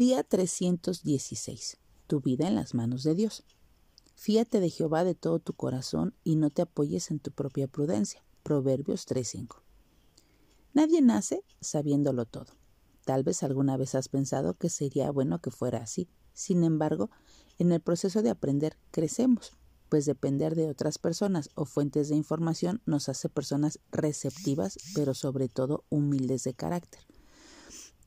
Día 316. Tu vida en las manos de Dios. Fíate de Jehová de todo tu corazón y no te apoyes en tu propia prudencia. Proverbios 3:5. Nadie nace sabiéndolo todo. Tal vez alguna vez has pensado que sería bueno que fuera así. Sin embargo, en el proceso de aprender crecemos, pues depender de otras personas o fuentes de información nos hace personas receptivas, pero sobre todo humildes de carácter.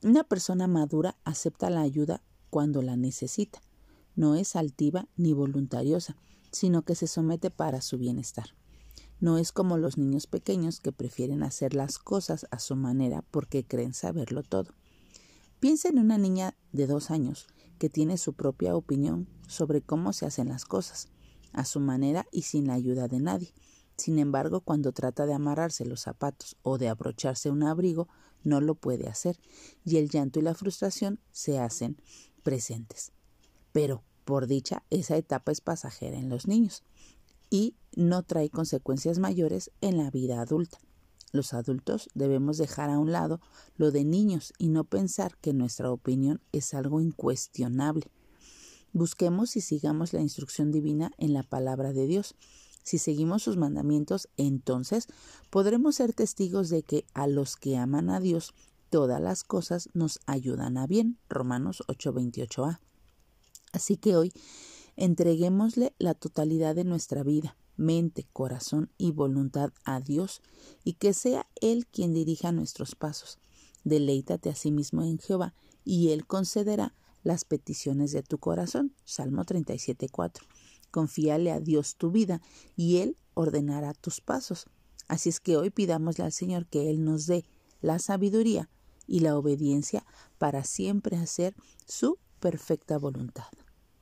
Una persona madura acepta la ayuda cuando la necesita. No es altiva ni voluntariosa, sino que se somete para su bienestar. No es como los niños pequeños que prefieren hacer las cosas a su manera porque creen saberlo todo. Piensa en una niña de dos años que tiene su propia opinión sobre cómo se hacen las cosas, a su manera y sin la ayuda de nadie. Sin embargo, cuando trata de amarrarse los zapatos o de abrocharse un abrigo, no lo puede hacer y el llanto y la frustración se hacen presentes. Pero, por dicha, esa etapa es pasajera en los niños y no trae consecuencias mayores en la vida adulta. Los adultos debemos dejar a un lado lo de niños y no pensar que nuestra opinión es algo incuestionable. Busquemos y sigamos la instrucción divina en la palabra de Dios si seguimos sus mandamientos, entonces podremos ser testigos de que a los que aman a Dios, todas las cosas nos ayudan a bien. Romanos 8:28a. Así que hoy entreguémosle la totalidad de nuestra vida, mente, corazón y voluntad a Dios y que sea Él quien dirija nuestros pasos. Deleítate a sí mismo en Jehová y Él concederá las peticiones de tu corazón. Salmo 37:4. Confíale a Dios tu vida y Él ordenará tus pasos. Así es que hoy pidámosle al Señor que Él nos dé la sabiduría y la obediencia para siempre hacer su perfecta voluntad.